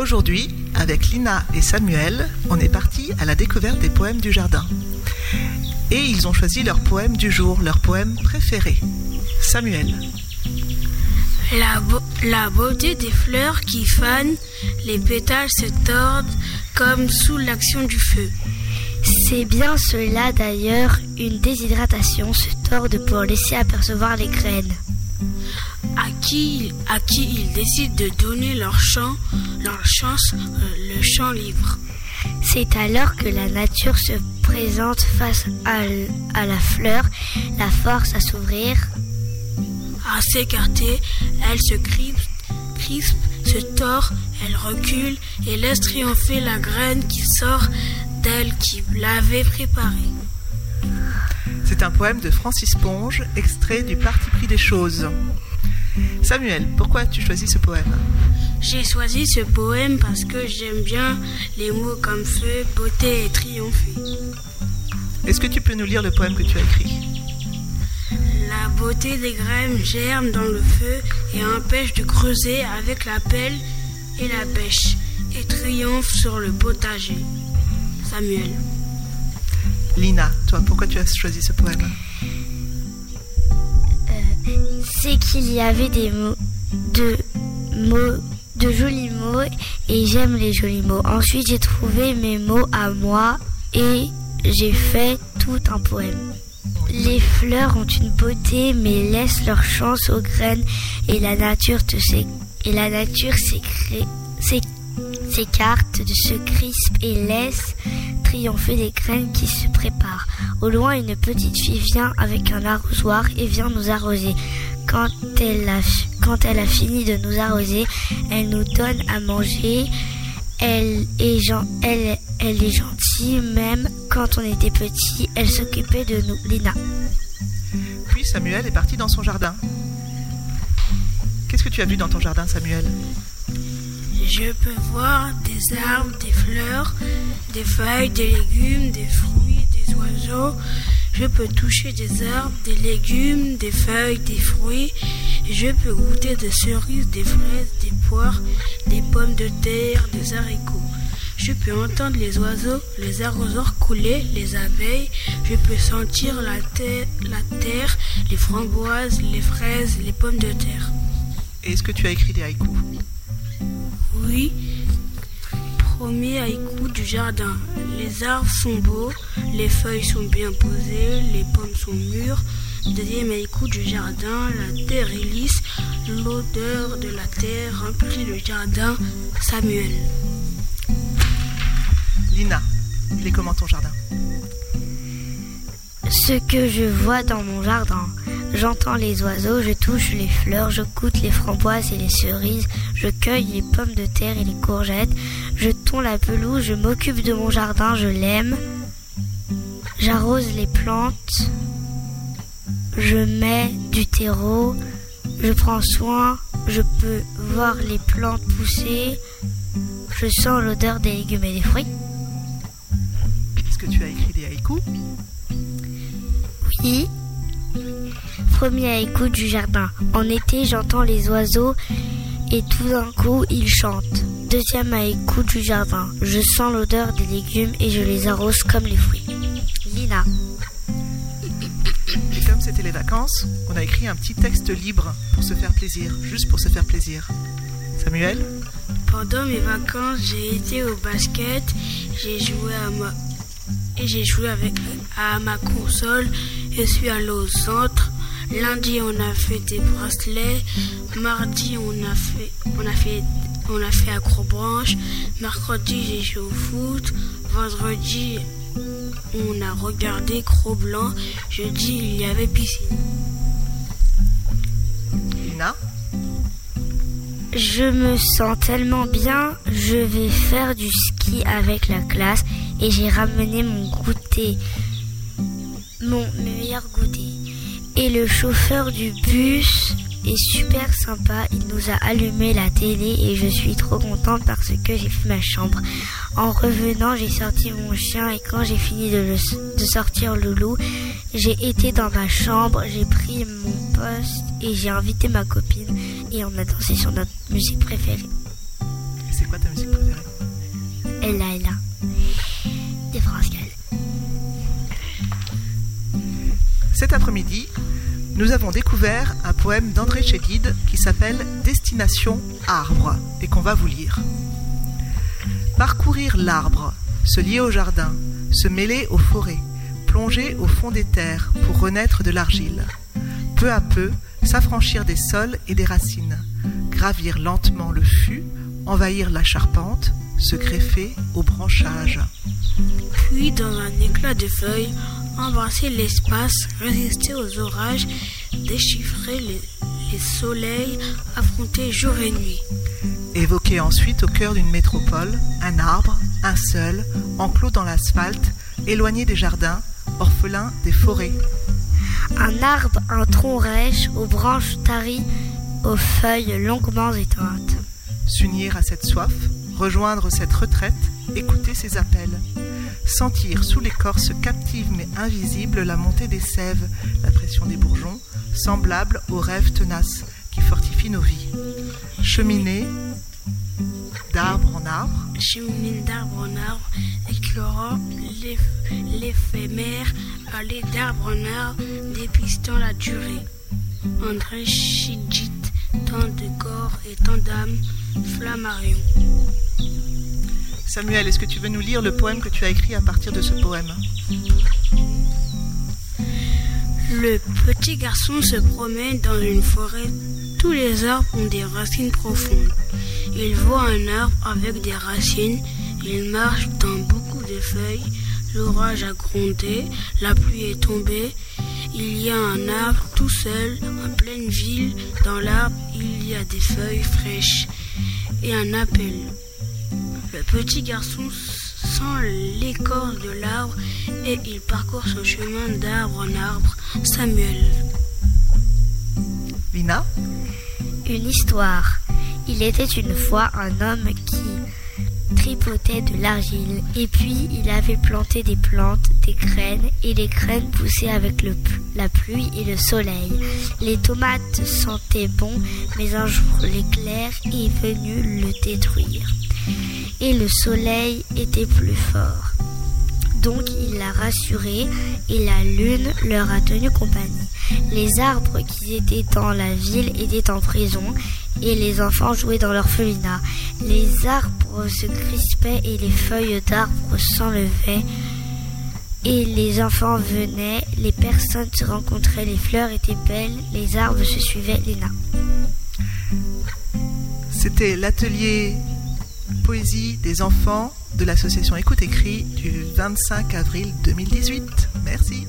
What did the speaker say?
Aujourd'hui, avec Lina et Samuel, on est parti à la découverte des poèmes du jardin. Et ils ont choisi leur poème du jour, leur poème préféré. Samuel. La, beauté des fleurs qui fanent, les pétales se tordent comme sous l'action du feu. C'est bien cela d'ailleurs, une déshydratation se torde pour laisser apercevoir les graines. À qui, à qui ils décident de donner leur chant, leur chance, euh, le chant libre. C'est alors que la nature se présente face à, à la fleur, la force à s'ouvrir. À s'écarter, elle se crispe, crispe, se tord, elle recule et laisse triompher la graine qui sort d'elle qui l'avait préparée. C'est un poème de Francis Ponge, extrait du Parti pris des choses. Samuel, pourquoi as-tu choisi ce poème J'ai choisi ce poème parce que j'aime bien les mots comme feu, beauté et triompher. Est-ce que tu peux nous lire le poème que tu as écrit La beauté des graines germe dans le feu et empêche de creuser avec la pelle et la bêche et triomphe sur le potager. Samuel. Lina, toi, pourquoi tu as choisi ce poème C'est qu'il y avait des mots, de mots, de jolis mots, et j'aime les jolis mots. Ensuite, j'ai trouvé mes mots à moi et j'ai fait tout un poème. Les fleurs ont une beauté, mais laissent leur chance aux graines, et la nature te et la nature s'écarte de ce crisp et laisse triompher les graines qui se préparent. Au loin, une petite fille vient avec un arrosoir et vient nous arroser. Quand elle a, fini de nous arroser, elle nous donne à manger. Elle est, elle est gentille, même quand on était petit, elle s'occupait de nous, Lina. Puis Samuel est parti dans son jardin. Qu'est-ce que tu as vu dans ton jardin, Samuel? Je peux voir des arbres, des fleurs, des feuilles, des légumes, des fruits, des oiseaux. Je peux toucher des arbres, des légumes, des feuilles, des fruits. Je peux goûter des cerises, des fraises, des poires, des pommes de terre, des haricots. Je peux entendre les oiseaux, les arroseurs couler, les abeilles. Je peux sentir la, terre, la terre, les framboises, les fraises, les pommes de terre. Est-ce que tu as écrit des haïkus oui. Premier haïku du jardin. Les arbres sont beaux, les feuilles sont bien posées, les pommes sont mûres. Deuxième haïku du jardin. La terre est lisse, l'odeur de la terre remplit le jardin. Samuel. Lina, il est comment ton jardin? Ce que je vois dans mon jardin. J'entends les oiseaux, je touche les fleurs, je goûte les framboises et les cerises, je cueille les pommes de terre et les courgettes, je tonds la pelouse, je m'occupe de mon jardin, je l'aime, j'arrose les plantes, je mets du terreau, je prends soin, je peux voir les plantes pousser, je sens l'odeur des légumes et des fruits. Est-ce que tu as écrit des haïkus? Oui. Premier haïku du jardin. En été, j'entends les oiseaux et tout d'un coup, ils chantent. Deuxième haïku du jardin. Je sens l'odeur des légumes et je les arrose comme les fruits. Lina. Et comme c'était les vacances, on a écrit un petit texte libre pour se faire plaisir, juste pour se faire plaisir. Samuel Pendant mes vacances, j'ai été au basket, j'ai joué à ma et j'ai joué avec à ma console. Je suis allé au centre. Lundi, on a fait des bracelets. Mardi, on a fait, on a fait, on a fait acrobranche. Mercredi, j'ai joué au foot. Vendredi, on a regardé Cro Blanc. Jeudi, il y avait piscine. Lina? Je me sens tellement bien, je vais faire du ski avec la classe et j'ai ramené mon goûter, mon meilleur goûter. Et le chauffeur du bus est super sympa. Il nous a allumé la télé et je suis trop contente parce que j'ai fait ma chambre. En revenant, j'ai sorti mon chien et quand j'ai fini de, de sortir Loulou, j'ai été dans ma chambre, j'ai pris mon poste et j'ai invité ma copine et on a dansé sur notre musique préférée. quoi ta musique préférée? Ella, Ella. Cet après-midi, nous avons découvert un poème d'André Chédid qui s'appelle Destination Arbre et qu'on va vous lire. Parcourir l'arbre, se lier au jardin, se mêler aux forêts, plonger au fond des terres pour renaître de l'argile. Peu à peu, s'affranchir des sols et des racines, gravir lentement le fût, envahir la charpente, se greffer aux branchages. Puis, dans un éclat de feuilles, embrasser l'espace, résister aux orages, déchiffrer les, les soleils, affronter jour et nuit. Évoquer ensuite au cœur d'une métropole un arbre, un seul, enclos dans l'asphalte, éloigné des jardins, orphelin des forêts. Un arbre, un tronc rêche, aux branches taries, aux feuilles longuement éteintes. S'unir à cette soif, rejoindre cette retraite, écouter ses appels. Sentir sous l'écorce captive mais invisible la montée des sèves, la pression des bourgeons, semblable aux rêves tenaces qui fortifient nos vies. Cheminer d'arbre en arbre, Cheminer d'arbre en arbre, éclairant l'éphémère, aller d'arbre en arbre, dépistant la durée. André Chidjit, tant de corps et tant d'âmes, Flammarion. Samuel, est-ce que tu veux nous lire le poème que tu as écrit à partir de ce poème Le petit garçon se promène dans une forêt. Tous les arbres ont des racines profondes. Il voit un arbre avec des racines. Il marche dans beaucoup de feuilles. L'orage a grondé, la pluie est tombée. Il y a un arbre tout seul en pleine ville. Dans l'arbre, il y a des feuilles fraîches et un appel. Le petit garçon sent l'écorce de l'arbre et il parcourt son chemin d'arbre en arbre. Samuel. Lina Une histoire. Il était une fois un homme qui tripotait de l'argile et puis il avait planté des plantes, des graines et les graines poussaient avec le, la pluie et le soleil. Les tomates sentaient bon mais un jour l'éclair est venu le détruire et le soleil était plus fort. Donc il l'a rassuré et la lune leur a tenu compagnie. Les arbres qui étaient dans la ville étaient en prison et les enfants jouaient dans l'orphelinat. Les arbres se crispaient et les feuilles d'arbres s'enlevaient. Et les enfants venaient, les personnes se rencontraient, les fleurs étaient belles, les arbres se suivaient, les nains. C'était l'atelier poésie des enfants de l'association Écoute Écrit du 25 avril 2018. Merci.